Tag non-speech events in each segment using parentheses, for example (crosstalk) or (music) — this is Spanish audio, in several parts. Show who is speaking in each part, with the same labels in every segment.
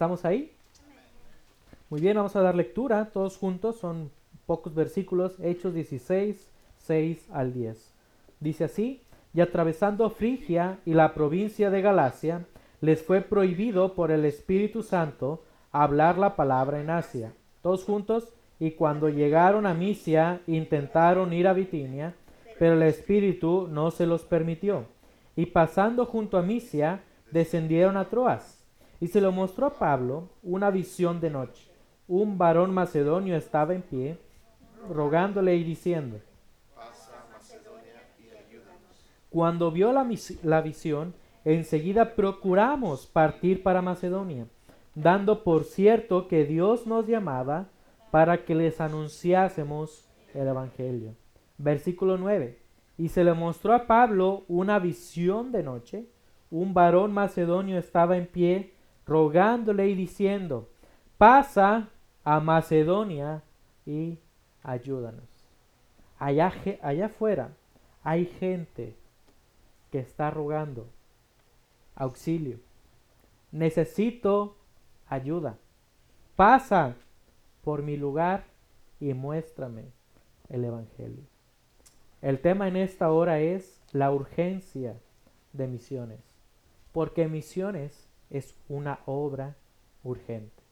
Speaker 1: ¿Estamos ahí? Muy bien, vamos a dar lectura todos juntos, son pocos versículos, Hechos 16, 6 al 10. Dice así, y atravesando Frigia y la provincia de Galacia, les fue prohibido por el Espíritu Santo hablar la palabra en Asia. Todos juntos, y cuando llegaron a Misia, intentaron ir a Bitinia, pero el Espíritu no se los permitió. Y pasando junto a Misia, descendieron a Troas. Y se lo mostró a Pablo una visión de noche. Un varón macedonio estaba en pie, rogándole y diciendo, Cuando vio la, la visión, enseguida procuramos partir para Macedonia, dando por cierto que Dios nos llamaba para que les anunciásemos el Evangelio. Versículo 9. Y se le mostró a Pablo una visión de noche. Un varón macedonio estaba en pie, rogándole y diciendo, pasa a Macedonia y ayúdanos. Allá, allá afuera hay gente que está rogando auxilio. Necesito ayuda. Pasa por mi lugar y muéstrame el Evangelio. El tema en esta hora es la urgencia de misiones, porque misiones es una obra urgente.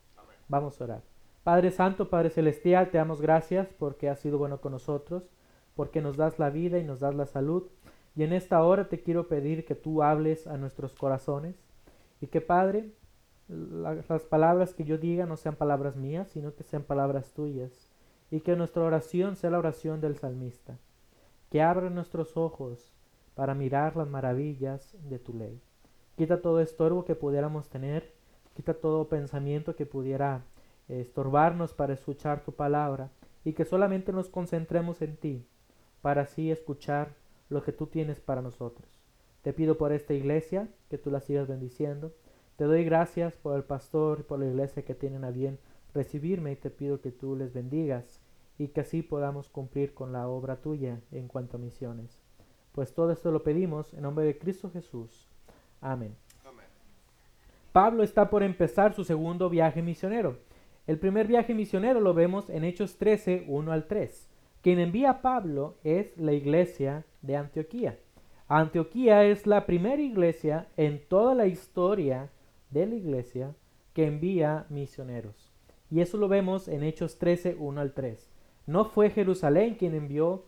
Speaker 1: Vamos a orar. Padre Santo, Padre Celestial, te damos gracias porque has sido bueno con nosotros, porque nos das la vida y nos das la salud. Y en esta hora te quiero pedir que tú hables a nuestros corazones y que Padre, las palabras que yo diga no sean palabras mías, sino que sean palabras tuyas. Y que nuestra oración sea la oración del salmista. Que abra nuestros ojos para mirar las maravillas de tu ley. Quita todo estorbo que pudiéramos tener. Quita todo pensamiento que pudiera estorbarnos para escuchar tu palabra. Y que solamente nos concentremos en ti para así escuchar lo que tú tienes para nosotros. Te pido por esta iglesia que tú la sigas bendiciendo te doy gracias por el pastor y por la iglesia que tienen a bien recibirme y te pido que tú les bendigas y que así podamos cumplir con la obra tuya en cuanto a misiones. Pues todo esto lo pedimos en nombre de Cristo Jesús. Amén. Pablo está por empezar su segundo viaje misionero. El primer viaje misionero lo vemos en Hechos 13, 1 al 3. Quien envía a Pablo es la iglesia de Antioquía. Antioquía es la primera iglesia en toda la historia de la iglesia que envía misioneros. Y eso lo vemos en Hechos 13, 1 al 3. No fue Jerusalén quien envió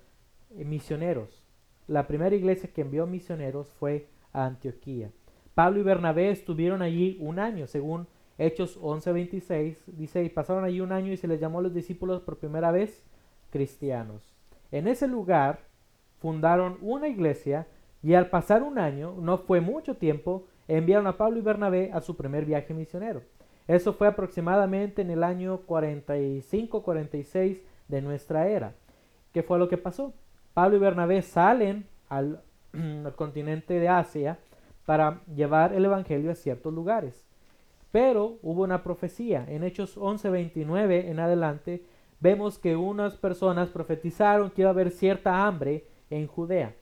Speaker 1: eh, misioneros. La primera iglesia que envió misioneros fue a Antioquía. Pablo y Bernabé estuvieron allí un año, según Hechos 11, 26. Dice, y pasaron allí un año y se les llamó a los discípulos por primera vez cristianos. En ese lugar fundaron una iglesia y al pasar un año, no fue mucho tiempo, enviaron a Pablo y Bernabé a su primer viaje misionero. Eso fue aproximadamente en el año 45-46 de nuestra era. ¿Qué fue lo que pasó? Pablo y Bernabé salen al, (clears throat) al continente de Asia para llevar el Evangelio a ciertos lugares. Pero hubo una profecía. En Hechos 11:29 en adelante vemos que unas personas profetizaron que iba a haber cierta hambre en Judea.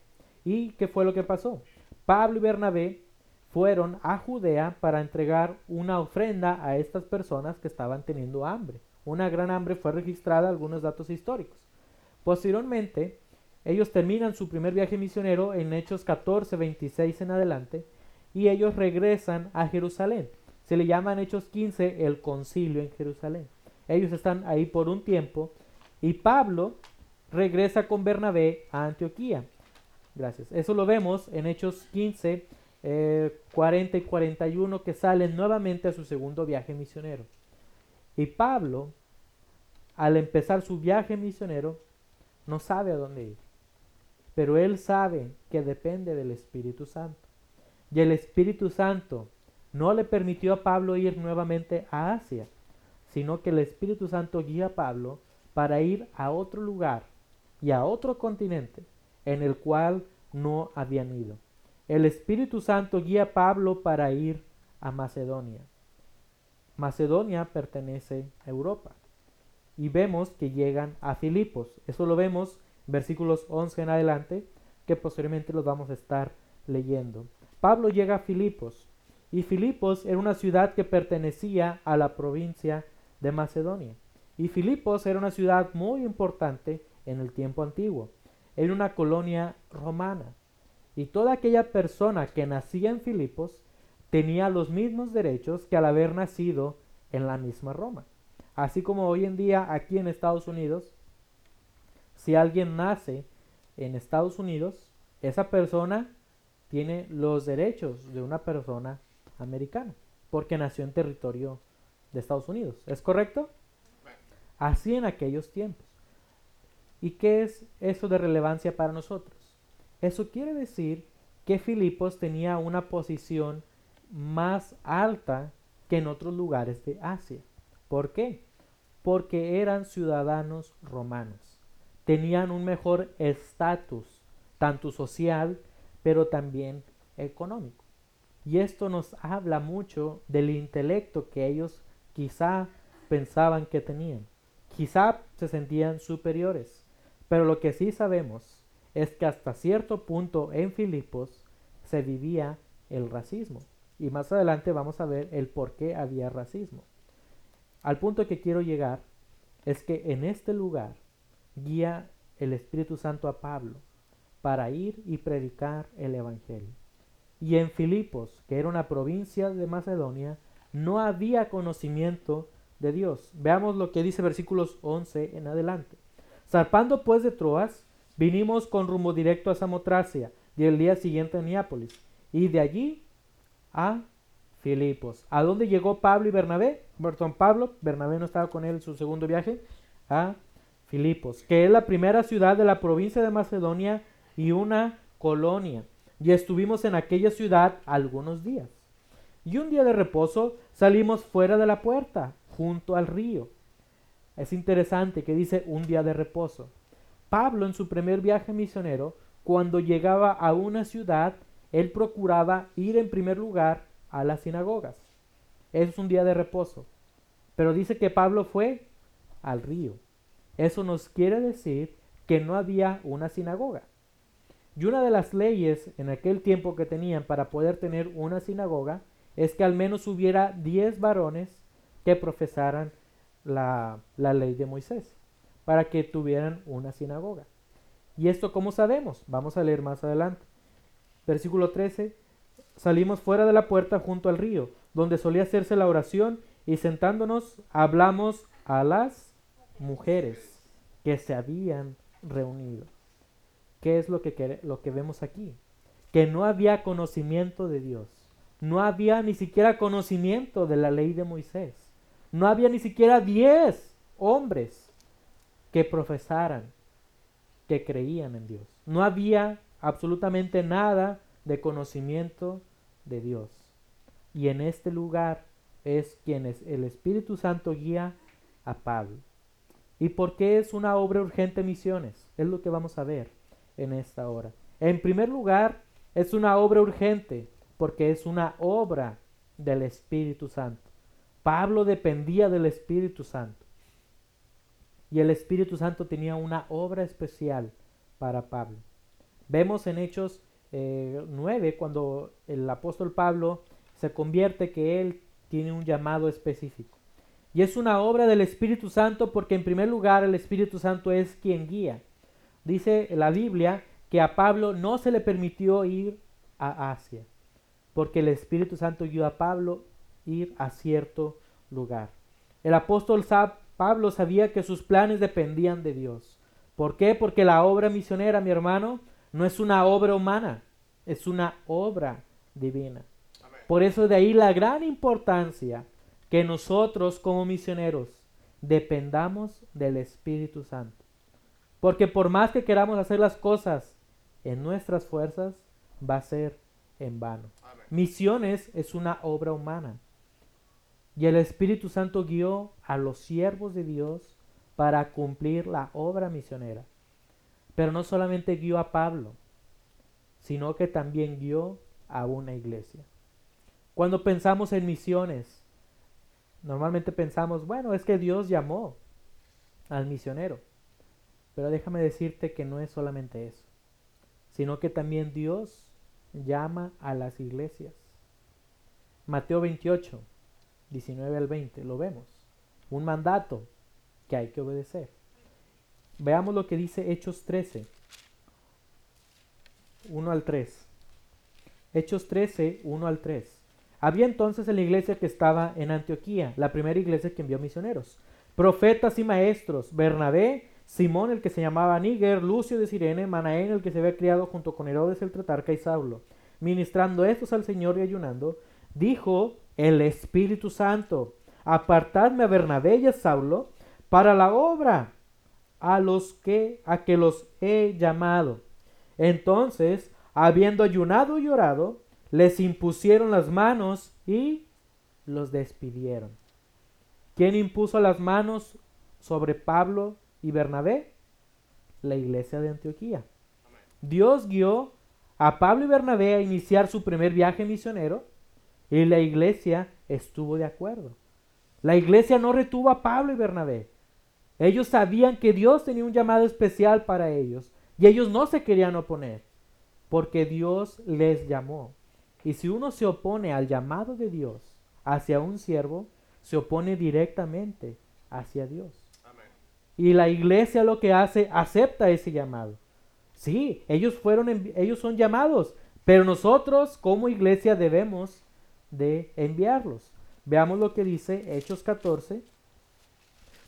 Speaker 1: ¿Y qué fue lo que pasó? Pablo y Bernabé fueron a Judea para entregar una ofrenda a estas personas que estaban teniendo hambre. Una gran hambre fue registrada, algunos datos históricos. Posteriormente, ellos terminan su primer viaje misionero en Hechos 14, 26 en adelante, y ellos regresan a Jerusalén. Se le llama en Hechos 15 el concilio en Jerusalén. Ellos están ahí por un tiempo, y Pablo regresa con Bernabé a Antioquía. Gracias. Eso lo vemos en Hechos 15, 40 eh, y 41 que salen nuevamente a su segundo viaje misionero. Y Pablo, al empezar su viaje misionero, no sabe a dónde ir. Pero él sabe que depende del Espíritu Santo. Y el Espíritu Santo no le permitió a Pablo ir nuevamente a Asia, sino que el Espíritu Santo guía a Pablo para ir a otro lugar y a otro continente en el cual no habían ido el Espíritu Santo guía a Pablo para ir a Macedonia. Macedonia pertenece a Europa. Y vemos que llegan a Filipos. Eso lo vemos versículos 11 en adelante, que posteriormente los vamos a estar leyendo. Pablo llega a Filipos Y Filipos era una ciudad que pertenecía a la provincia de Macedonia. Y Filipos era una ciudad muy importante en el tiempo antiguo. Era una colonia romana. Y toda aquella persona que nacía en Filipos tenía los mismos derechos que al haber nacido en la misma Roma. Así como hoy en día aquí en Estados Unidos, si alguien nace en Estados Unidos, esa persona tiene los derechos de una persona americana, porque nació en territorio de Estados Unidos. ¿Es correcto? Así en aquellos tiempos. ¿Y qué es eso de relevancia para nosotros? Eso quiere decir que Filipos tenía una posición más alta que en otros lugares de Asia. ¿Por qué? Porque eran ciudadanos romanos. Tenían un mejor estatus, tanto social, pero también económico. Y esto nos habla mucho del intelecto que ellos quizá pensaban que tenían. Quizá se sentían superiores. Pero lo que sí sabemos es que hasta cierto punto en Filipos se vivía el racismo. Y más adelante vamos a ver el por qué había racismo. Al punto que quiero llegar es que en este lugar guía el Espíritu Santo a Pablo para ir y predicar el Evangelio. Y en Filipos, que era una provincia de Macedonia, no había conocimiento de Dios. Veamos lo que dice versículos 11 en adelante. Zarpando pues de Troas, vinimos con rumbo directo a Samotracia y el día siguiente a Neápolis. Y de allí a Filipos. ¿A dónde llegó Pablo y Bernabé? Perdón, Pablo, Bernabé no estaba con él en su segundo viaje. A Filipos, que es la primera ciudad de la provincia de Macedonia y una colonia. Y estuvimos en aquella ciudad algunos días. Y un día de reposo salimos fuera de la puerta, junto al río. Es interesante que dice un día de reposo. Pablo en su primer viaje misionero, cuando llegaba a una ciudad, él procuraba ir en primer lugar a las sinagogas. Eso es un día de reposo. Pero dice que Pablo fue al río. Eso nos quiere decir que no había una sinagoga. Y una de las leyes en aquel tiempo que tenían para poder tener una sinagoga es que al menos hubiera diez varones que profesaran la, la ley de Moisés para que tuvieran una sinagoga. ¿Y esto cómo sabemos? Vamos a leer más adelante. Versículo 13. Salimos fuera de la puerta junto al río, donde solía hacerse la oración, y sentándonos hablamos a las mujeres que se habían reunido. ¿Qué es lo que, vemos aquí? Que no había conocimiento de Dios. No había ni siquiera conocimiento de la ley de Moisés. No había ni siquiera diez hombres que profesaran, que creían en Dios. No había absolutamente nada de conocimiento de Dios. Y en este lugar es quien es el Espíritu Santo guía a Pablo. ¿Y por qué es una obra urgente misiones? Es lo que vamos a ver en esta hora. En primer lugar, es una obra urgente porque es una obra del Espíritu Santo. Pablo dependía del Espíritu Santo. Y el Espíritu Santo tenía una obra especial para Pablo. Vemos en Hechos 9, eh, cuando el apóstol Pablo se convierte, que él tiene un llamado específico. Y es una obra del Espíritu Santo porque en primer lugar el Espíritu Santo es quien guía. Dice la Biblia que a Pablo no se le permitió ir a Asia, porque el Espíritu Santo guió a Pablo ir a cierto lugar. El apóstol Pablo sabía que sus planes dependían de Dios. ¿Por qué? Porque la obra misionera, mi hermano, no es una obra humana, es una obra divina. Por eso de ahí la gran importancia que nosotros como misioneros dependamos del Espíritu Santo. Porque por más que queramos hacer las cosas en nuestras fuerzas, va a ser en vano. Misiones es una obra humana. Y el Espíritu Santo guió a los siervos de Dios para cumplir la obra misionera. Pero no solamente guió a Pablo, sino que también guió a una iglesia. Cuando pensamos en misiones, normalmente pensamos, bueno, es que Dios llamó al misionero. Pero déjame decirte que no es solamente eso, sino que también Dios llama a las iglesias. Mateo 28, 19 al 20, lo vemos. Un mandato que hay que obedecer. Veamos lo que dice Hechos 13, 1 al 3. Hechos 13, 1 al 3. Había entonces en la iglesia que estaba en Antioquía, la primera iglesia que envió misioneros, profetas y maestros, Bernabé, Simón el que se llamaba Níger, Lucio de Sirene, Manaén el que se había criado junto con Herodes el Tratarca y Saulo. Ministrando estos al Señor y ayunando, dijo el Espíritu Santo, apartadme a Bernabé y a Saulo para la obra a los que a que los he llamado. Entonces, habiendo ayunado y orado, les impusieron las manos y los despidieron. ¿Quién impuso las manos sobre Pablo y Bernabé? La iglesia de Antioquía. Dios guió a Pablo y Bernabé a iniciar su primer viaje misionero y la iglesia estuvo de acuerdo. La iglesia no retuvo a Pablo y Bernabé. Ellos sabían que Dios tenía un llamado especial para ellos y ellos no se querían oponer porque Dios les llamó. Y si uno se opone al llamado de Dios hacia un siervo, se opone directamente hacia Dios. Y la iglesia lo que hace, acepta ese llamado. Sí, ellos fueron, ellos son llamados, pero nosotros como iglesia debemos de enviarlos. Veamos lo que dice Hechos 14,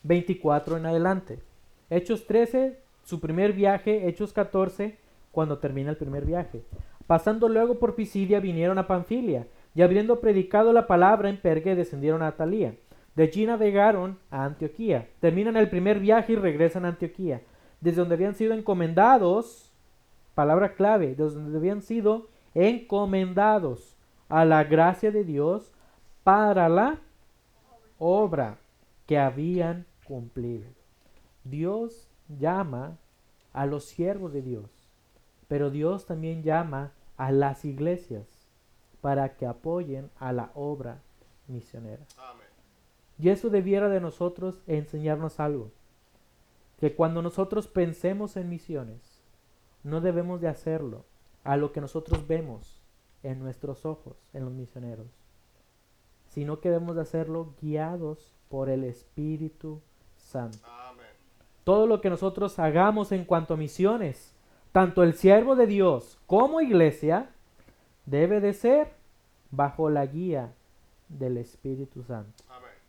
Speaker 1: 24 en adelante. Hechos 13, su primer viaje, Hechos 14, cuando termina el primer viaje. Pasando luego por Pisidia vinieron a Panfilia, y habiendo predicado la palabra en Pergue descendieron a Atalía. De allí navegaron a Antioquía. Terminan el primer viaje y regresan a Antioquía, desde donde habían sido encomendados, palabra clave, desde donde habían sido encomendados a la gracia de Dios para la obra que habían cumplido. Dios llama a los siervos de Dios pero Dios también llama a las iglesias para que apoyen a la obra misionera. Y eso debiera de nosotros enseñarnos algo, que cuando nosotros pensemos en misiones, no debemos de hacerlo a lo que nosotros vemos en nuestros ojos, en los misioneros, sino que debemos de hacerlo guiados por el Espíritu Santo. Todo lo que nosotros hagamos en cuanto a misiones, tanto el siervo de Dios como iglesia debe de ser bajo la guía del Espíritu Santo.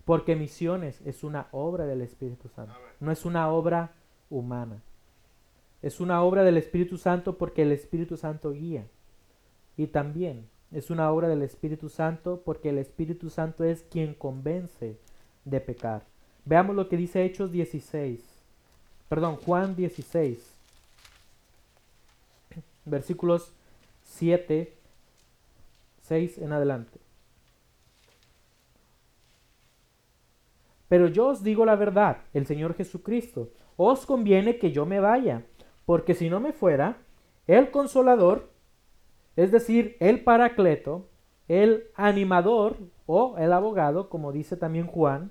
Speaker 1: Porque misiones es una obra del Espíritu Santo, no es una obra humana. Es una obra del Espíritu Santo porque el Espíritu Santo guía. Y también es una obra del Espíritu Santo porque el Espíritu Santo es quien convence de pecar. Veamos lo que dice Hechos 16. Perdón, Juan 16 versículos 7, 6 en adelante. Pero yo os digo la verdad, el Señor Jesucristo, os conviene que yo me vaya, porque si no me fuera, el consolador, es decir, el paracleto, el animador o el abogado, como dice también Juan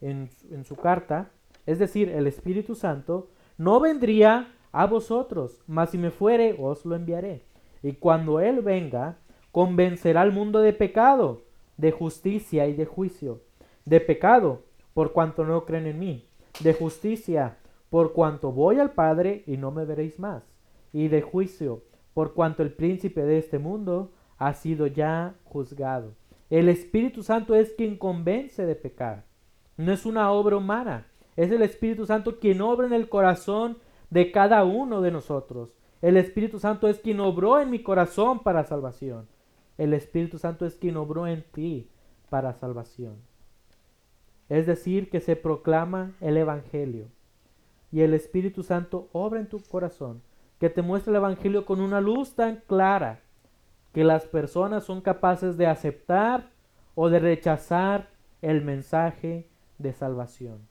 Speaker 1: en, su carta, es decir, el Espíritu Santo, no vendría a vosotros, mas si me fuere, os lo enviaré. Y cuando Él venga, convencerá al mundo de pecado, de justicia y de juicio. De pecado, por cuanto no creen en mí. De justicia, por cuanto voy al Padre y no me veréis más. Y de juicio, por cuanto el príncipe de este mundo ha sido ya juzgado. El Espíritu Santo es quien convence de pecar. No es una obra humana. Es el Espíritu Santo quien obra en el corazón de cada uno de nosotros. El Espíritu Santo es quien obró en mi corazón para salvación. El Espíritu Santo es quien obró en ti para salvación. Es decir, que se proclama el Evangelio. Y el Espíritu Santo obra en tu corazón, que te muestra el Evangelio con una luz tan clara que las personas son capaces de aceptar o de rechazar el mensaje de salvación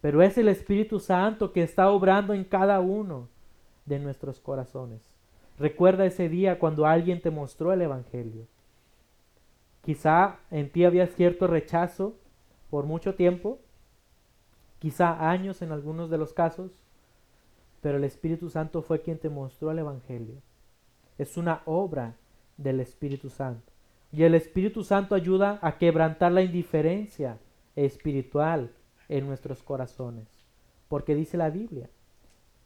Speaker 1: pero es el Espíritu Santo que está obrando en cada uno de nuestros corazones. Recuerda ese día cuando alguien te mostró el Evangelio. Quizá en ti había cierto rechazo por mucho tiempo, quizá años en algunos de los casos, pero el Espíritu Santo fue quien te mostró el Evangelio. Es una obra del Espíritu Santo. Y el Espíritu Santo ayuda a quebrantar la indiferencia espiritual en nuestros corazones. Porque dice la Biblia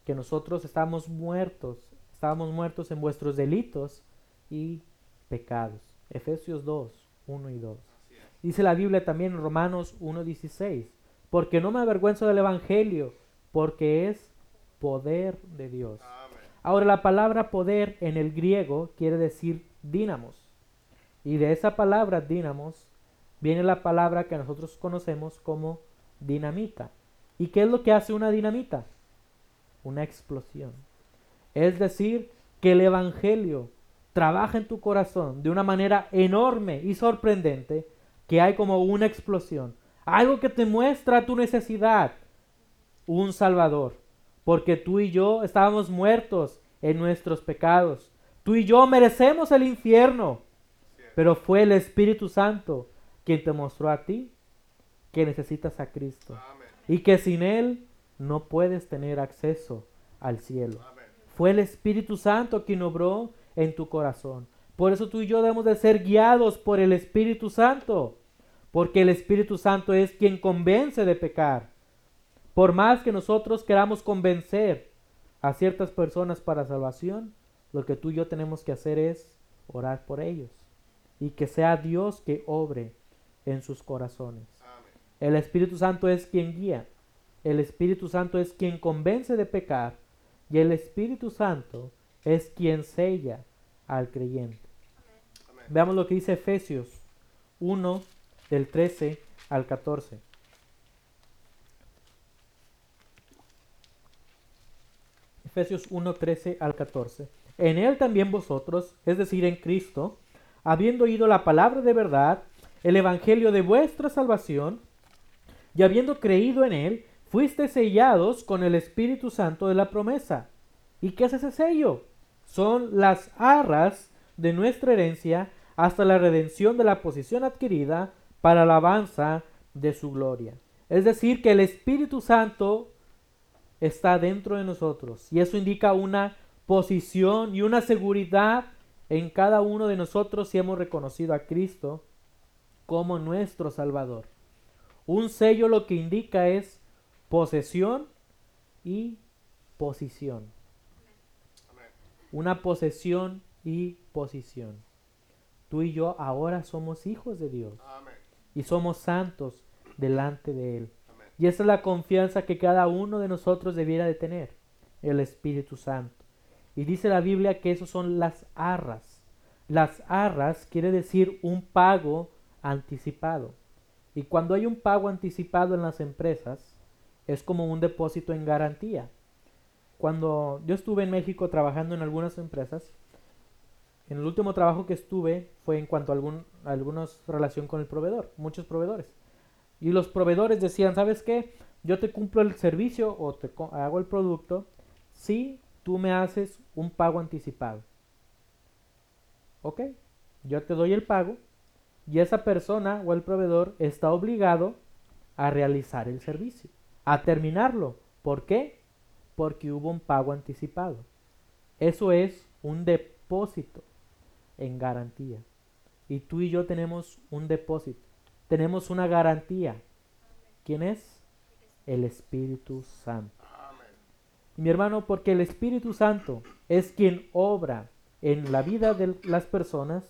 Speaker 1: que nosotros estamos muertos, estábamos muertos en vuestros delitos y pecados. Efesios 2, 1 y 2. Dice la Biblia también en Romanos 1.16, porque no me avergüenzo del Evangelio, porque es poder de Dios. Ahora la palabra poder en el griego quiere decir dínamos. Y de esa palabra dínamos viene la palabra que nosotros conocemos como dinamita. ¿Y qué es lo que hace una dinamita? Una explosión. Es decir, que el Evangelio trabaja en tu corazón de una manera enorme y sorprendente que hay como una explosión. Algo que te muestra tu necesidad. Un Salvador. Porque tú y yo estábamos muertos en nuestros pecados. Tú y yo merecemos el infierno. Pero fue el Espíritu Santo quien te mostró a ti que necesitas a Cristo. Y que sin Él no puedes tener acceso al cielo. Fue el Espíritu Santo quien obró en tu corazón. Por eso tú y yo debemos de ser guiados por el Espíritu Santo, porque el Espíritu Santo es quien convence de pecar. Por más que nosotros queramos convencer a ciertas personas para salvación, lo que tú y yo tenemos que hacer es orar por ellos y que sea Dios que obre en sus corazones. El Espíritu Santo es quien guía, el Espíritu Santo es quien convence de pecar y el Espíritu Santo es quien sella al creyente. Veamos lo que dice Efesios 1 del 13 al 14. Efesios 1, 13 al 14. En él también vosotros, es decir, en Cristo, habiendo oído la palabra de verdad, el evangelio de vuestra salvación, y habiendo creído en él, fuiste sellados con el Espíritu Santo de la promesa. ¿Y qué es ese sello? son las arras de nuestra herencia hasta la redención de la posición adquirida para la alabanza de su gloria. Es decir, que el Espíritu Santo está dentro de nosotros y eso indica una posición y una seguridad en cada uno de nosotros si hemos reconocido a Cristo como nuestro Salvador. Un sello lo que indica es posesión y posición una posesión y posición. Tú y yo ahora somos hijos de Dios y somos santos delante de Él. Y esa es la confianza que cada uno de nosotros debiera de tener, el Espíritu Santo. Y dice la Biblia que esos son las arras. Las arras quiere decir un pago anticipado. Y cuando hay un pago anticipado en las empresas, es como un depósito en garantía. Cuando yo estuve en México trabajando en algunas empresas, en el último trabajo que estuve fue en cuanto a algún, algunos relación con el proveedor, muchos proveedores. Y los proveedores decían, ¿sabes qué? Yo te cumplo el servicio o te hago el producto si tú me haces un pago anticipado. ¿Ok? Yo te doy el pago y esa persona o el proveedor está obligado a realizar el servicio, a terminarlo. ¿Por qué? porque hubo un pago anticipado. Eso es un depósito en garantía. Y tú y yo tenemos un depósito. Tenemos una garantía. ¿Quién es? El Espíritu Santo. Mi hermano, porque el Espíritu Santo es quien obra en la vida de las personas,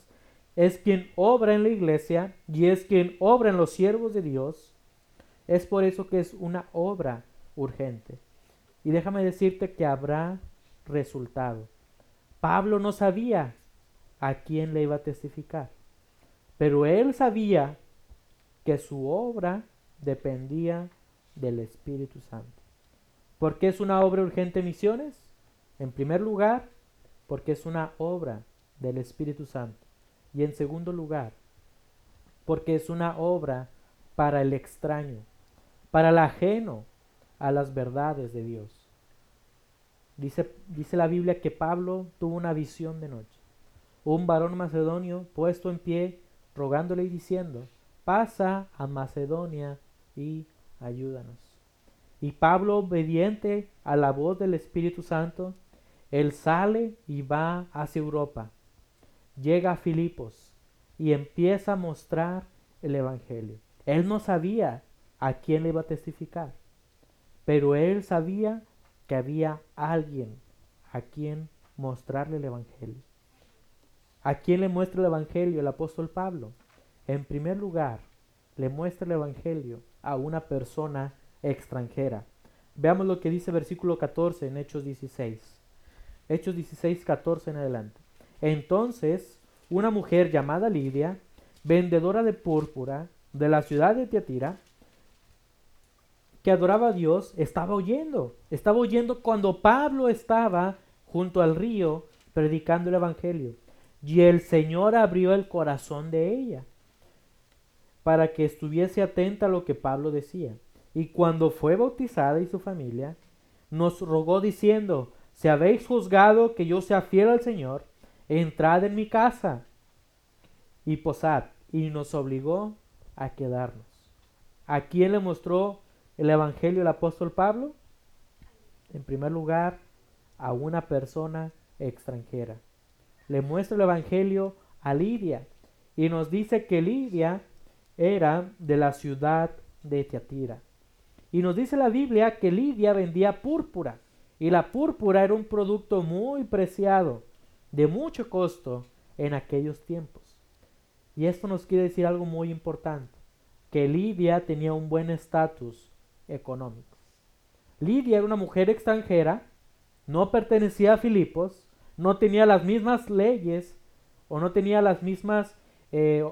Speaker 1: es quien obra en la iglesia y es quien obra en los siervos de Dios. Es por eso que es una obra urgente. Y déjame decirte que habrá resultado. Pablo no sabía a quién le iba a testificar, pero él sabía que su obra dependía del Espíritu Santo. ¿Por qué es una obra urgente misiones? En primer lugar, porque es una obra del Espíritu Santo. Y en segundo lugar, porque es una obra para el extraño, para el ajeno, a las verdades de Dios. Dice, dice la Biblia que Pablo tuvo una visión de noche. Un varón macedonio puesto en pie, rogándole y diciendo, pasa a Macedonia y ayúdanos. Y Pablo, obediente a la voz del Espíritu Santo, él sale y va hacia Europa. Llega a Filipos y empieza a mostrar el Evangelio. Él no sabía a quién le iba a testificar, pero él sabía que había alguien a quien mostrarle el Evangelio. ¿A quién le muestra el Evangelio el apóstol Pablo? En primer lugar, le muestra el Evangelio a una persona extranjera. Veamos lo que dice versículo 14 en Hechos 16. Hechos 16, 14 en adelante. Entonces, una mujer llamada Lidia, vendedora de púrpura de la ciudad de Tiatira, que adoraba a Dios, estaba oyendo. Estaba oyendo cuando Pablo estaba junto al río predicando el Evangelio. Y el Señor abrió el corazón de ella para que estuviese atenta a lo que Pablo decía. Y cuando fue bautizada y su familia, nos rogó diciendo, si habéis juzgado que yo sea fiel al Señor, entrad en mi casa y posad. Y nos obligó a quedarnos. ¿A quién le mostró el Evangelio el apóstol Pablo? En primer lugar, a una persona extranjera. Le muestra el Evangelio a Lidia y nos dice que Lidia era de la ciudad de Teatira. Y nos dice la Biblia que Lidia vendía púrpura y la púrpura era un producto muy preciado, de mucho costo en aquellos tiempos. Y esto nos quiere decir algo muy importante, que Lidia tenía un buen estatus económico. Lidia era una mujer extranjera, no pertenecía a Filipos, no tenía las mismas leyes o no tenía las mismas eh,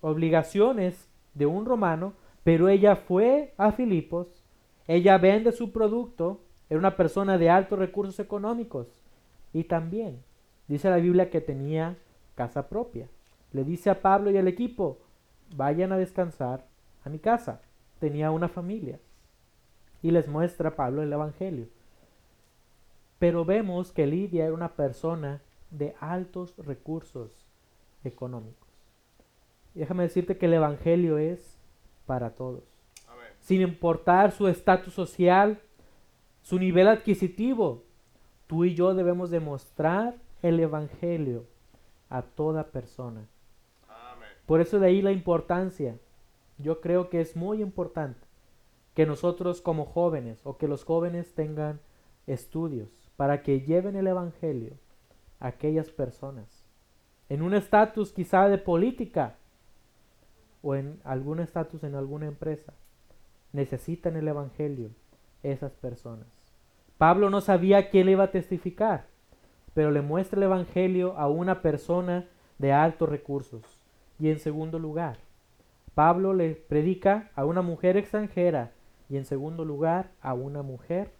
Speaker 1: obligaciones de un romano, pero ella fue a Filipos, ella vende su producto, era una persona de altos recursos económicos y también dice la Biblia que tenía casa propia. Le dice a Pablo y al equipo, vayan a descansar a mi casa. Tenía una familia. Y les muestra a Pablo el Evangelio. Pero vemos que Lidia era una persona de altos recursos económicos. déjame decirte que el Evangelio es para todos. Sin importar su estatus social, su nivel adquisitivo, tú y yo debemos demostrar el Evangelio a toda persona. Por eso de ahí la importancia. Yo creo que es muy importante que nosotros como jóvenes o que los jóvenes tengan estudios para que lleven el Evangelio a aquellas personas. En un estatus quizá de política o en algún estatus en alguna empresa. Necesitan el Evangelio esas personas. Pablo no sabía quién le iba a testificar, pero le muestra el Evangelio a una persona de altos recursos. Y en segundo lugar, Pablo le predica a una mujer extranjera y en segundo lugar a una mujer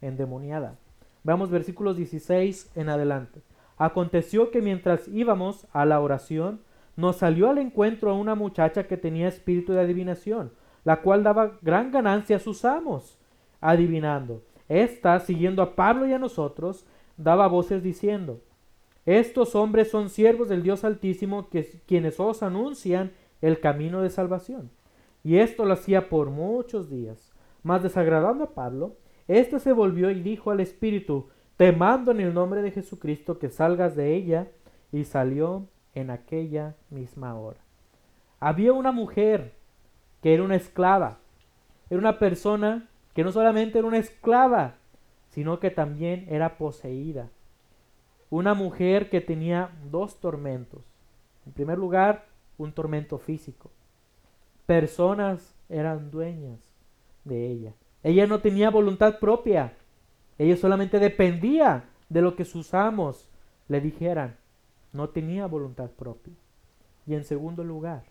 Speaker 1: endemoniada. Veamos versículos 16 en adelante. Aconteció que mientras íbamos a la oración, nos salió al encuentro una muchacha que tenía espíritu de adivinación, la cual daba gran ganancia a sus amos, adivinando. Esta, siguiendo a Pablo y a nosotros, daba voces diciendo, Estos hombres son siervos del Dios Altísimo, que, quienes os anuncian el camino de salvación. Y esto lo hacía por muchos días. Mas desagradando a Pablo, éste se volvió y dijo al espíritu, Te mando en el nombre de Jesucristo que salgas de ella. Y salió en aquella misma hora. Había una mujer que era una esclava. Era una persona que no solamente era una esclava, sino que también era poseída. Una mujer que tenía dos tormentos. En primer lugar, un tormento físico. Personas eran dueñas de ella. Ella no tenía voluntad propia. Ella solamente dependía de lo que sus amos le dijeran. No tenía voluntad propia. Y en segundo lugar,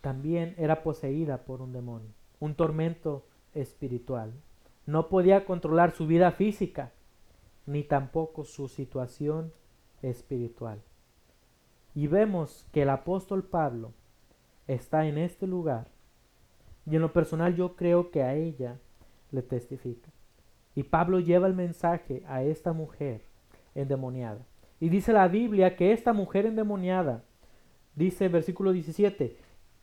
Speaker 1: también era poseída por un demonio, un tormento espiritual. No podía controlar su vida física, ni tampoco su situación espiritual. Y vemos que el apóstol Pablo está en este lugar. Y en lo personal yo creo que a ella le testifica. Y Pablo lleva el mensaje a esta mujer endemoniada. Y dice la Biblia que esta mujer endemoniada, dice versículo 17,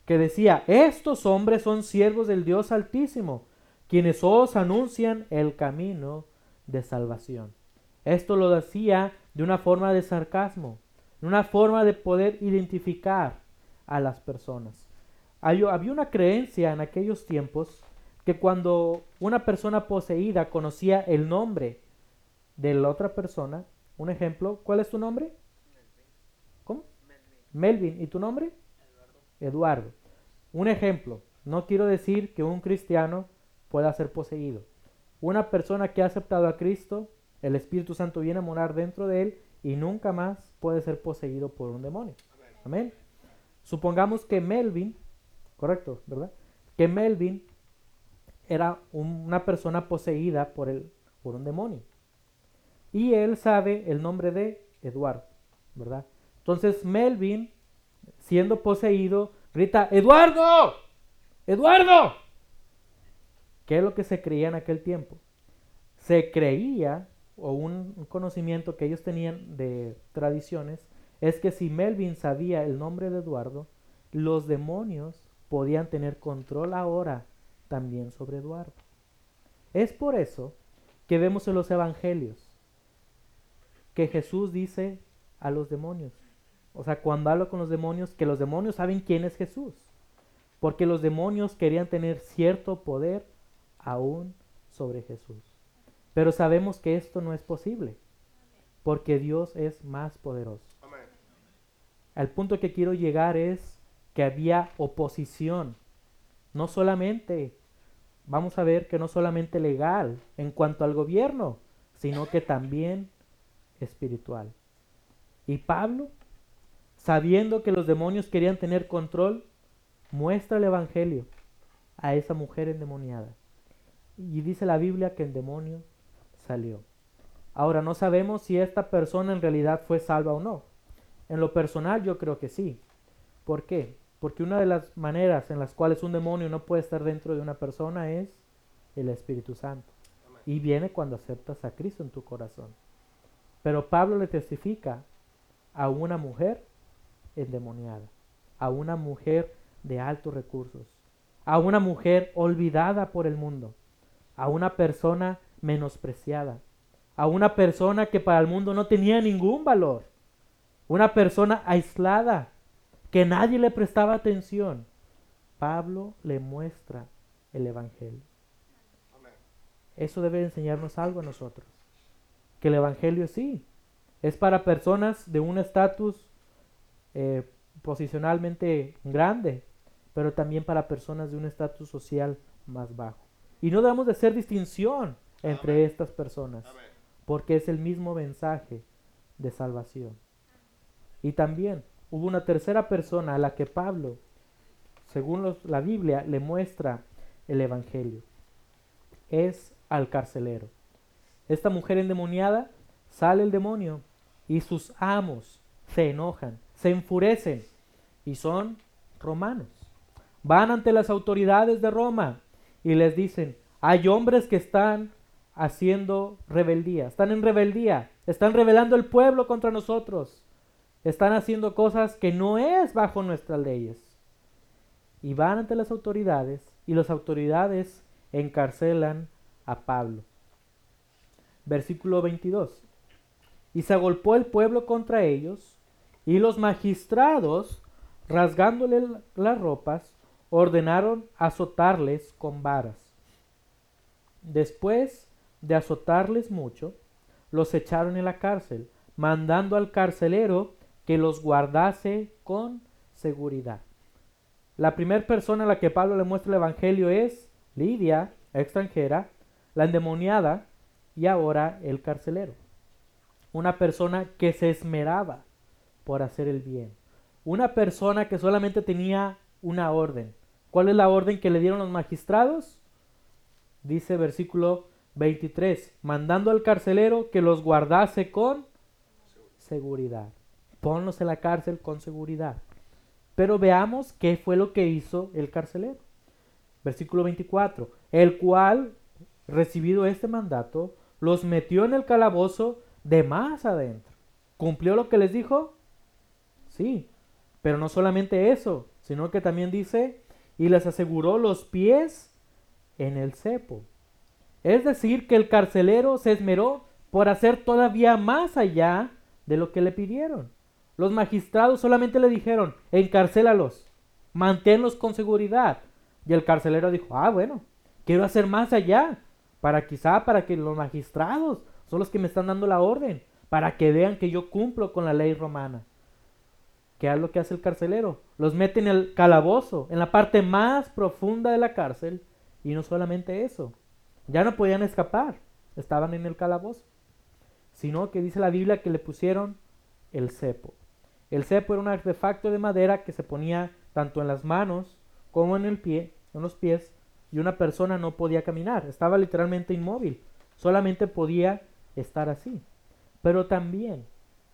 Speaker 1: que decía, estos hombres son siervos del Dios Altísimo, quienes os anuncian el camino de salvación. Esto lo decía de una forma de sarcasmo, una forma de poder identificar a las personas. Había una creencia en aquellos tiempos que cuando una persona poseída conocía el nombre de la otra persona, un ejemplo, ¿cuál es tu nombre? ¿Cómo? Melvin. ¿Y tu nombre? Eduardo. Eduardo. Un ejemplo, no quiero decir que un cristiano pueda ser poseído. Una persona que ha aceptado a Cristo, el Espíritu Santo viene a morar dentro de él y nunca más puede ser poseído por un demonio. Amén. Supongamos que Melvin, correcto, ¿verdad? Que Melvin era una persona poseída por, el, por un demonio. Y él sabe el nombre de Eduardo, ¿verdad? Entonces Melvin, siendo poseído, grita, Eduardo, Eduardo. ¿Qué es lo que se creía en aquel tiempo? Se creía, o un conocimiento que ellos tenían de tradiciones, es que si Melvin sabía el nombre de Eduardo, los demonios podían tener control ahora también sobre Eduardo. Es por eso que vemos en los evangelios que Jesús dice a los demonios, o sea, cuando habla con los demonios, que los demonios saben quién es Jesús, porque los demonios querían tener cierto poder aún sobre Jesús. Pero sabemos que esto no es posible, porque Dios es más poderoso. Al punto que quiero llegar es que había oposición, no solamente, vamos a ver que no solamente legal en cuanto al gobierno, sino que también espiritual. Y Pablo, sabiendo que los demonios querían tener control, muestra el Evangelio a esa mujer endemoniada. Y dice la Biblia que el demonio salió. Ahora no sabemos si esta persona en realidad fue salva o no. En lo personal yo creo que sí. ¿Por qué? Porque una de las maneras en las cuales un demonio no puede estar dentro de una persona es el Espíritu Santo. Y viene cuando aceptas a Cristo en tu corazón. Pero Pablo le testifica a una mujer endemoniada, a una mujer de altos recursos, a una mujer olvidada por el mundo, a una persona menospreciada, a una persona que para el mundo no tenía ningún valor una persona aislada, que nadie le prestaba atención. Pablo le muestra el Evangelio. Eso debe enseñarnos algo a nosotros. Que el Evangelio sí, es para personas de un estatus eh, posicionalmente grande, pero también para personas de un estatus social más bajo. Y no debemos de hacer distinción entre estas personas, porque es el mismo mensaje de salvación. Y también hubo una tercera persona a la que Pablo, según la Biblia, le muestra el Evangelio. Es al carcelero. Esta mujer endemoniada sale el demonio y sus amos se enojan, se enfurecen y son romanos. Van ante las autoridades de Roma y les dicen, hay hombres que están haciendo rebeldía, están en rebeldía, están rebelando el pueblo contra nosotros están haciendo cosas que no es bajo nuestras leyes. Y van ante las autoridades y las autoridades encarcelan a Pablo. Versículo 22. Y se agolpó el pueblo contra ellos y los magistrados, rasgándole las ropas, ordenaron azotarles con varas. Después de azotarles mucho, los echaron en la cárcel, mandando al carcelero que los guardase con seguridad. La primera persona a la que Pablo le muestra el Evangelio es Lidia, extranjera, la endemoniada y ahora el carcelero. Una persona que se esmeraba por hacer el bien. Una persona que solamente tenía una orden. ¿Cuál es la orden que le dieron los magistrados? Dice versículo 23, mandando al carcelero que los guardase con seguridad ponlos en la cárcel con seguridad. Pero veamos qué fue lo que hizo el carcelero. Versículo 24, el cual, recibido este mandato, los metió en el calabozo de más adentro. ¿Cumplió lo que les dijo? Sí, pero no solamente eso, sino que también dice, y les aseguró los pies en el cepo. Es decir, que el carcelero se esmeró por hacer todavía más allá de lo que le pidieron. Los magistrados solamente le dijeron, encarcélalos, manténlos con seguridad. Y el carcelero dijo, ah, bueno, quiero hacer más allá, para quizá para que los magistrados son los que me están dando la orden, para que vean que yo cumplo con la ley romana. ¿Qué es lo que hace el carcelero? Los mete en el calabozo, en la parte más profunda de la cárcel, y no solamente eso, ya no podían escapar, estaban en el calabozo, sino que dice la Biblia que le pusieron el cepo. El cepo era un artefacto de madera que se ponía tanto en las manos como en el pie, en los pies, y una persona no podía caminar, estaba literalmente inmóvil, solamente podía estar así. Pero también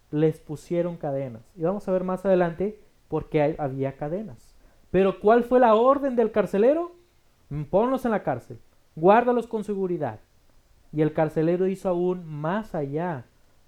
Speaker 1: les pusieron cadenas. Y vamos a ver más adelante por qué había cadenas. Pero ¿cuál fue la orden del carcelero? Ponlos en la cárcel, guárdalos con seguridad. Y el carcelero hizo aún más allá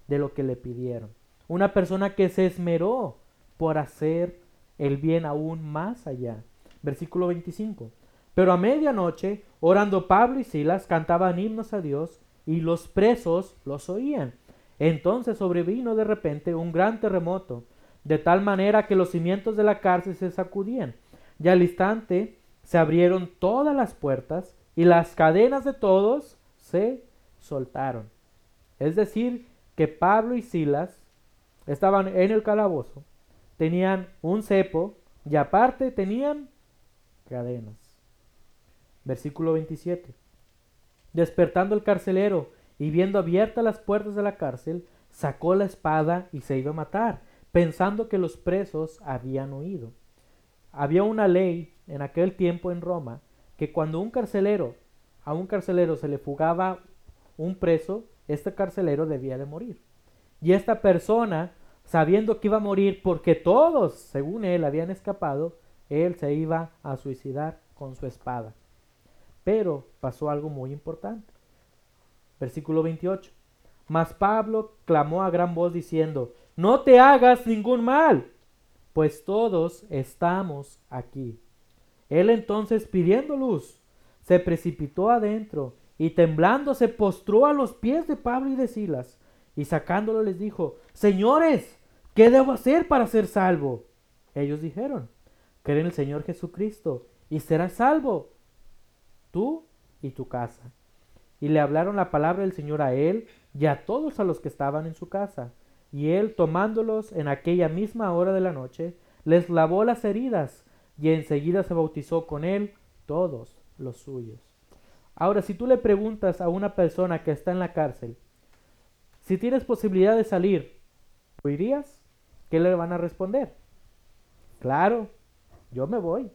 Speaker 1: de lo que le pidieron. Una persona que se esmeró por hacer el bien aún más allá. Versículo 25. Pero a medianoche, orando Pablo y Silas, cantaban himnos a Dios y los presos los oían. Entonces sobrevino de repente un gran terremoto, de tal manera que los cimientos de la cárcel se sacudían, y al instante se abrieron todas las puertas y las cadenas de todos se soltaron. Es decir, que Pablo y Silas estaban en el calabozo, tenían un cepo y aparte tenían cadenas. Versículo 27. Despertando el carcelero y viendo abiertas las puertas de la cárcel, sacó la espada y se iba a matar, pensando que los presos habían huido. Había una ley en aquel tiempo en Roma que cuando un carcelero, a un carcelero se le fugaba un preso, este carcelero debía de morir. Y esta persona, sabiendo que iba a morir porque todos, según él, habían escapado, él se iba a suicidar con su espada. Pero pasó algo muy importante. Versículo 28. Mas Pablo clamó a gran voz diciendo, No te hagas ningún mal, pues todos estamos aquí. Él entonces, pidiendo luz, se precipitó adentro y temblando se postró a los pies de Pablo y de Silas, y sacándolo les dijo, Señores, ¿qué debo hacer para ser salvo? Ellos dijeron, Cree en el Señor Jesucristo y serás salvo, tú y tu casa y le hablaron la palabra del Señor a él y a todos a los que estaban en su casa. Y él, tomándolos en aquella misma hora de la noche, les lavó las heridas y enseguida se bautizó con él todos los suyos. Ahora, si tú le preguntas a una persona que está en la cárcel, si tienes posibilidad de salir, ¿lo irías? ¿Qué le van a responder? Claro, yo me voy.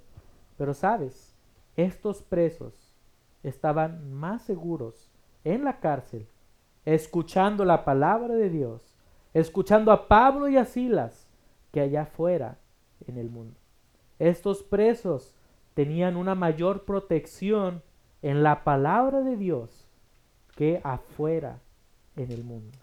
Speaker 1: Pero sabes, estos presos estaban más seguros en la cárcel, escuchando la palabra de Dios, escuchando a Pablo y a Silas, que allá afuera en el mundo. Estos presos tenían una mayor protección en la palabra de Dios que afuera en el mundo.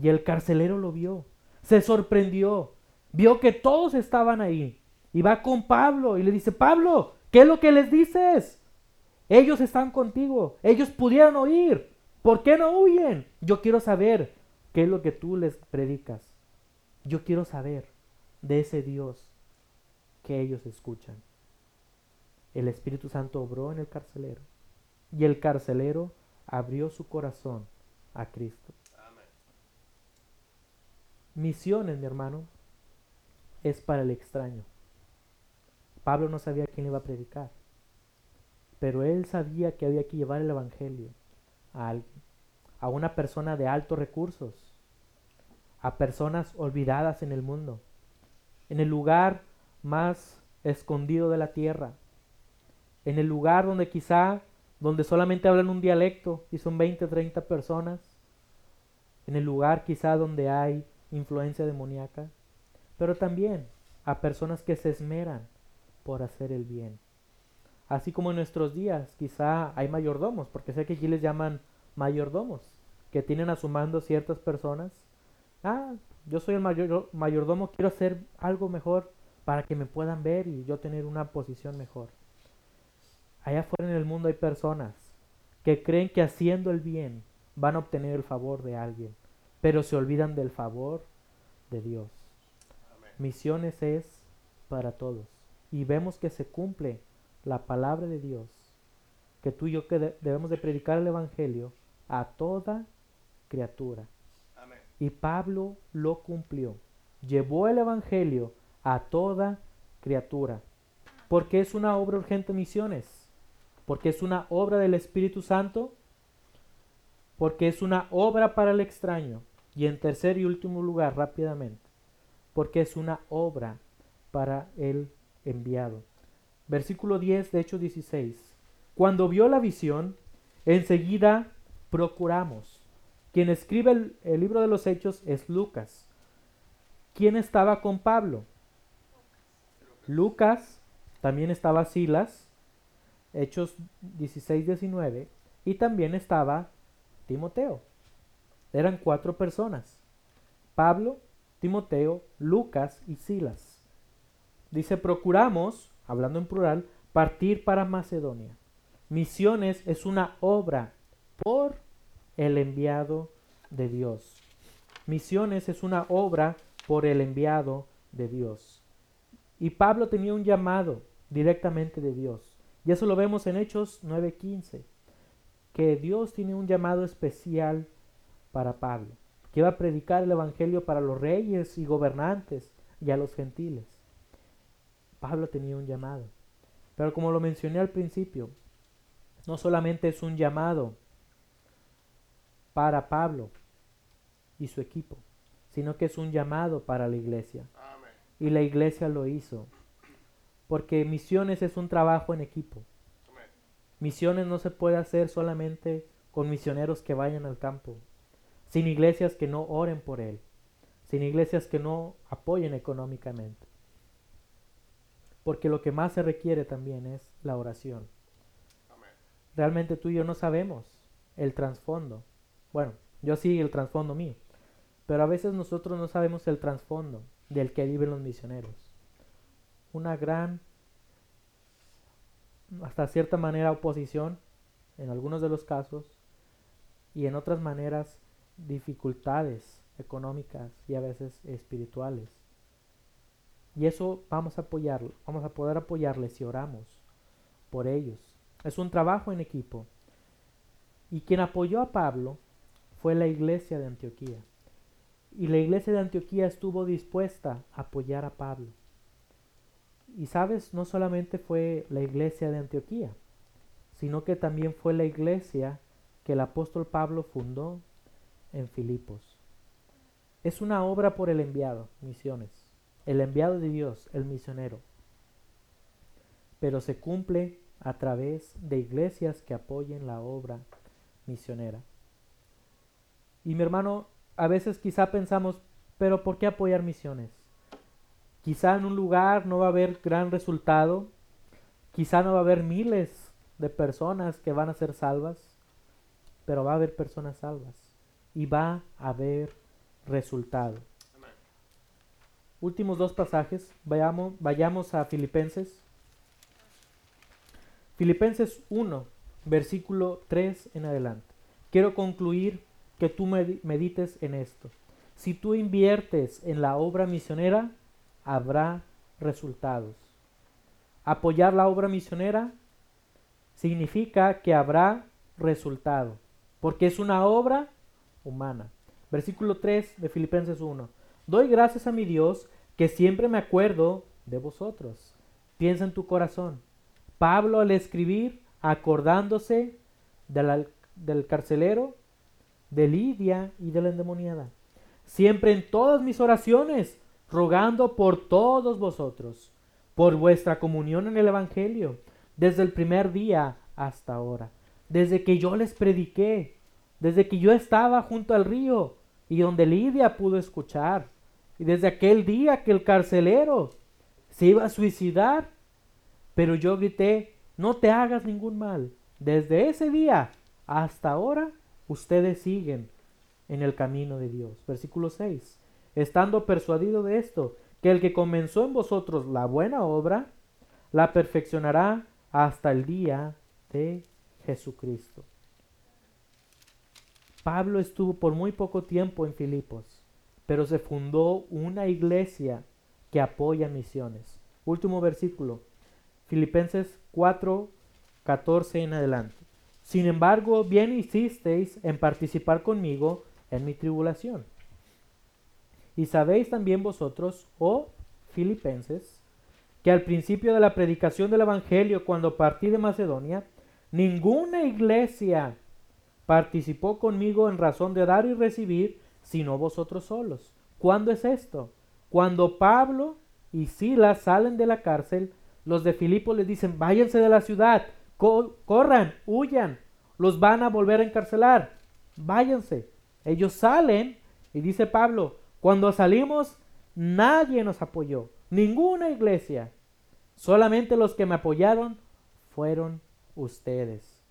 Speaker 1: Y el carcelero lo vio, se sorprendió, vio que todos estaban ahí. Y va con Pablo y le dice, Pablo, ¿qué es lo que les dices? Ellos están contigo. Ellos pudieran oír. ¿Por qué no huyen? Yo quiero saber qué es lo que tú les predicas. Yo quiero saber de ese Dios que ellos escuchan. El Espíritu Santo obró en el carcelero y el carcelero abrió su corazón a Cristo. Misiones, mi hermano, es para el extraño. Pablo no sabía quién le iba a predicar pero él sabía que había que llevar el Evangelio a alguien, a una persona de altos recursos, a personas olvidadas en el mundo, en el lugar más escondido de la tierra, en el lugar donde quizá, donde solamente hablan un dialecto y son 20, 30 personas, en el lugar quizá donde hay influencia demoníaca, pero también a personas que se esmeran por hacer el bien. Así como en nuestros días, quizá hay mayordomos, porque sé que aquí les llaman mayordomos, que tienen a su mando ciertas personas. Ah, yo soy el mayor, mayordomo, quiero hacer algo mejor para que me puedan ver y yo tener una posición mejor. Allá afuera en el mundo hay personas que creen que haciendo el bien van a obtener el favor de alguien, pero se olvidan del favor de Dios. Misiones es para todos. Y vemos que se cumple la palabra de Dios, que tú y yo que debemos de predicar el Evangelio a toda criatura. Y Pablo lo cumplió. Llevó el Evangelio a toda criatura. Porque es una obra urgente misiones. Porque es una obra del Espíritu Santo. Porque es una obra para el extraño. Y en tercer y último lugar, rápidamente. Porque es una obra para el enviado. Versículo 10 de Hechos 16. Cuando vio la visión, enseguida procuramos. Quien escribe el, el, libro de los Hechos es Lucas. ¿Quién estaba con Pablo? Lucas, también estaba Silas, Hechos 16, 19, y también estaba Timoteo. Eran cuatro personas. Pablo, Timoteo, Lucas y Silas. Dice, procuramos, hablando en plural, partir para Macedonia. Misiones es una obra por el enviado de Dios. Misiones es una obra por el enviado de Dios. Y Pablo tenía un llamado directamente de Dios. Y eso lo vemos en Hechos 9:15, que Dios tiene un llamado especial para Pablo, que iba a predicar el Evangelio para los reyes y gobernantes y a los gentiles. Pablo tenía un llamado. Pero como lo mencioné al principio, no solamente es un llamado para Pablo y su equipo, sino que es un llamado para la iglesia. Y la iglesia lo hizo. Porque misiones es un trabajo en equipo. Misiones no se puede hacer solamente con misioneros que vayan al campo, sin iglesias que no oren por él, sin iglesias que no apoyen económicamente. Porque lo que más se requiere también es la oración. Realmente tú y yo no sabemos el trasfondo. Bueno, yo sí el trasfondo mío. Pero a veces nosotros no sabemos el trasfondo del que viven los misioneros. Una gran, hasta cierta manera, oposición, en algunos de los casos, y en otras maneras, dificultades económicas y a veces espirituales. Y eso vamos a apoyarlo, vamos a poder apoyarles si oramos por ellos. Es un trabajo en equipo. Y quien apoyó a Pablo fue la iglesia de Antioquía. Y la iglesia de Antioquía estuvo dispuesta a apoyar a Pablo. Y sabes, no solamente fue la iglesia de Antioquía, sino que también fue la iglesia que el apóstol Pablo fundó en Filipos. Es una obra por el enviado, misiones el enviado de Dios, el misionero. Pero se cumple a través de iglesias que apoyen la obra misionera. Y mi hermano, a veces quizá pensamos, pero ¿por qué apoyar misiones? Quizá en un lugar no va a haber gran resultado, quizá no va a haber miles de personas que van a ser salvas, pero va a haber personas salvas y va a haber resultado últimos dos pasajes, vayamos, vayamos a Filipenses. Filipenses 1, versículo 3 en adelante. Quiero concluir que tú medites en esto. Si tú inviertes en la obra misionera, habrá resultados. Apoyar la obra misionera significa que habrá resultado, porque es una obra humana. Versículo 3 de Filipenses 1. Doy gracias a mi Dios que siempre me acuerdo de vosotros. Piensa en tu corazón. Pablo al escribir, acordándose del carcelero, de Lidia y de la endemoniada. Siempre en todas mis oraciones, rogando por todos vosotros, por vuestra comunión en el Evangelio, desde el primer día hasta ahora, desde que yo les prediqué, desde que yo estaba junto al río y donde Lidia pudo escuchar y desde aquel día que el carcelero se iba a suicidar, pero yo grité, no te hagas ningún mal. Desde ese día hasta ahora, ustedes siguen en el camino de Dios. Versículo 6. Estando persuadido de esto, que el que comenzó en vosotros la buena obra, la perfeccionará hasta el día de Jesucristo. Pablo estuvo por muy poco tiempo en Filipos pero se fundó una iglesia que apoyan misiones. Último versículo, Filipenses 4, 14 en adelante. Sin embargo, bien hicisteis en participar conmigo en mi tribulación. Y sabéis también vosotros, oh filipenses, que al principio de la predicación del Evangelio, cuando partí de Macedonia, ninguna iglesia participó conmigo en razón de dar y recibir, sino vosotros solos. ¿Cuándo es esto? Cuando Pablo y Silas salen de la cárcel, los de Filipo les dicen, váyanse de la ciudad, corran, huyan, los van a volver a encarcelar, váyanse. Ellos salen y dice Pablo, cuando salimos nadie nos apoyó, ninguna iglesia, solamente los que me apoyaron fueron ustedes.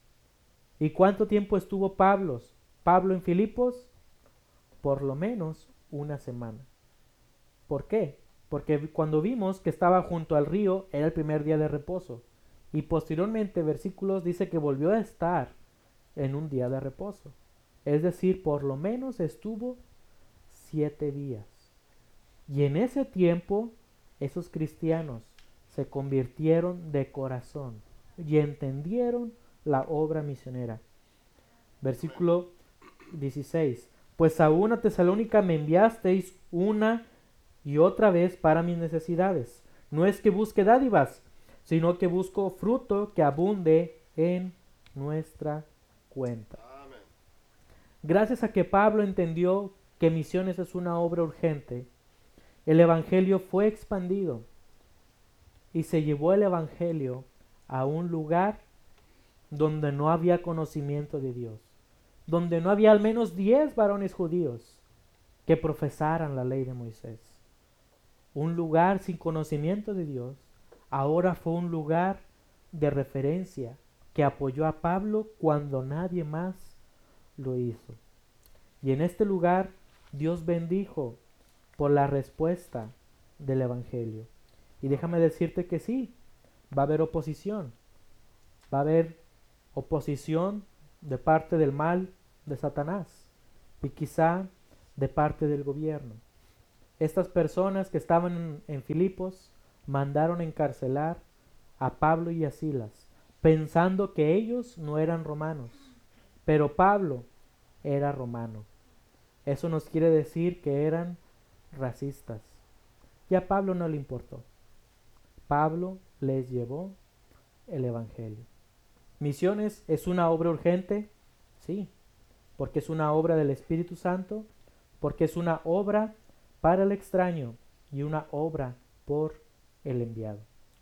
Speaker 1: ¿Y cuánto tiempo estuvo Pablo? Pablo en Filipos? Por lo menos una semana. ¿Por qué? Porque cuando vimos que estaba junto al río era el primer día de reposo. Y posteriormente, versículos dice que volvió a estar en un día de reposo. Es decir, por lo menos estuvo siete días. Y en ese tiempo, esos cristianos se convirtieron de corazón y entendieron la obra misionera. Versículo 16. Pues a una Tesalónica me enviasteis una y otra vez para mis necesidades. No es que busque dádivas, sino que busco fruto que abunde en nuestra cuenta. Gracias a que Pablo entendió que misiones es una obra urgente, el Evangelio fue expandido y se llevó el Evangelio a un lugar donde no había conocimiento de Dios, donde no había al menos diez varones judíos que profesaran la ley de Moisés. Un lugar sin conocimiento de Dios, ahora fue un lugar de referencia que apoyó a Pablo cuando nadie más lo hizo. Y en este lugar Dios bendijo por la respuesta del Evangelio. Y déjame decirte que sí, va a haber oposición. Va a haber oposición de parte del mal de Satanás y quizá de parte del gobierno. Estas personas que estaban en, Filipos mandaron encarcelar a Pablo y a Silas, pensando que ellos no eran romanos, pero Pablo era romano. Eso nos quiere decir que eran racistas. Y a Pablo no le importó. Pablo les llevó el Evangelio. Misiones es una obra urgente, sí, porque es una obra del Espíritu Santo, porque es una obra para el extraño y una obra por el enviado.